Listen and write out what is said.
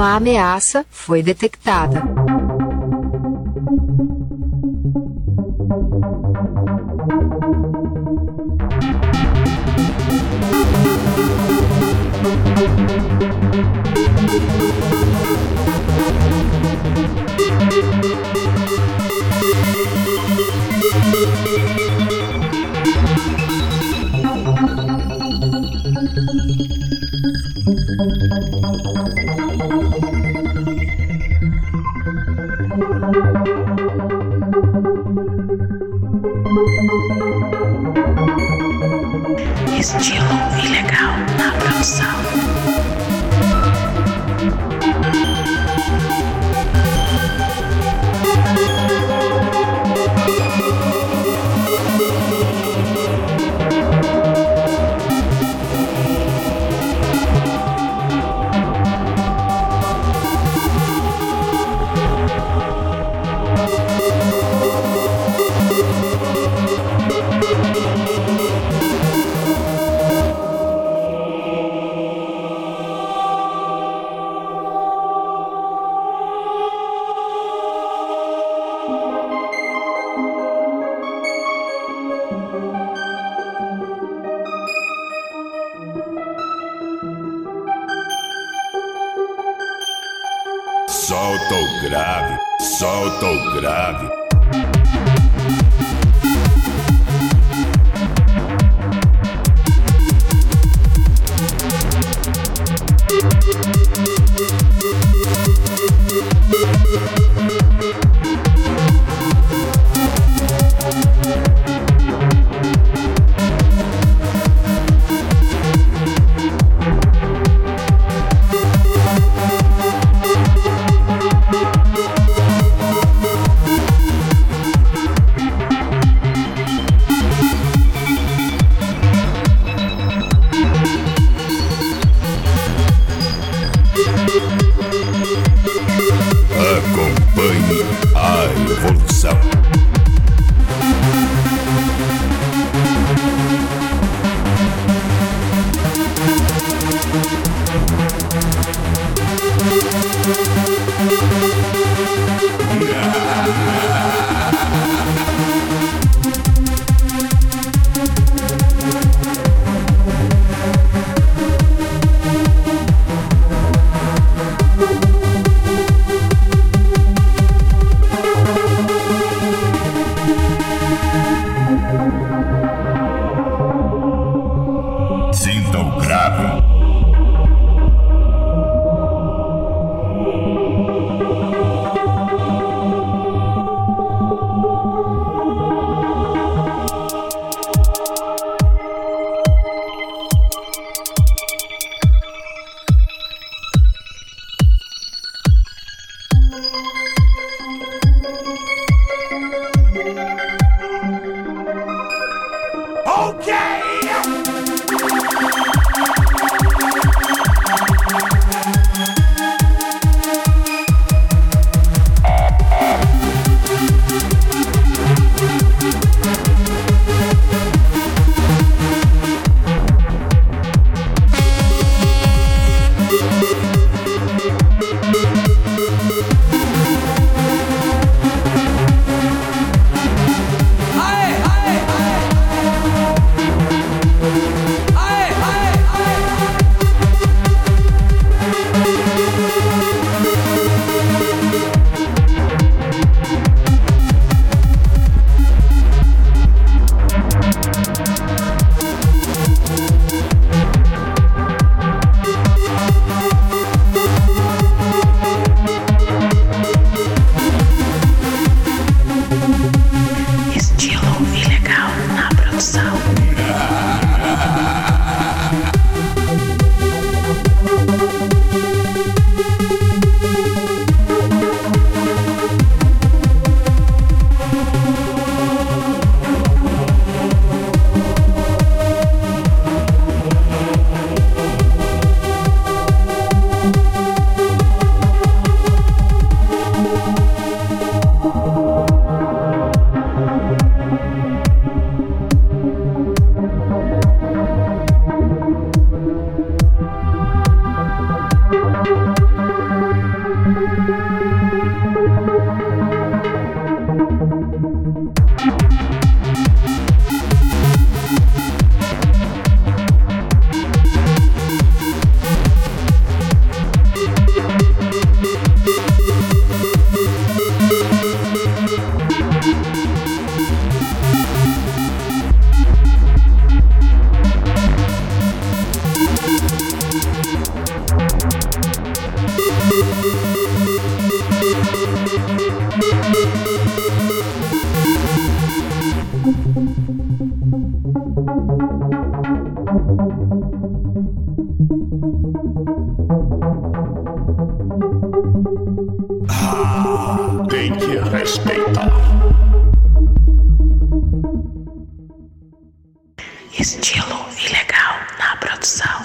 uma ameaça foi detectada. Estilo ilegal na produção. solta o grave, solta o grave. Evolução. Okay! Estilo ilegal na produção. Ah, tem que respeitar. Estilo ilegal na produção.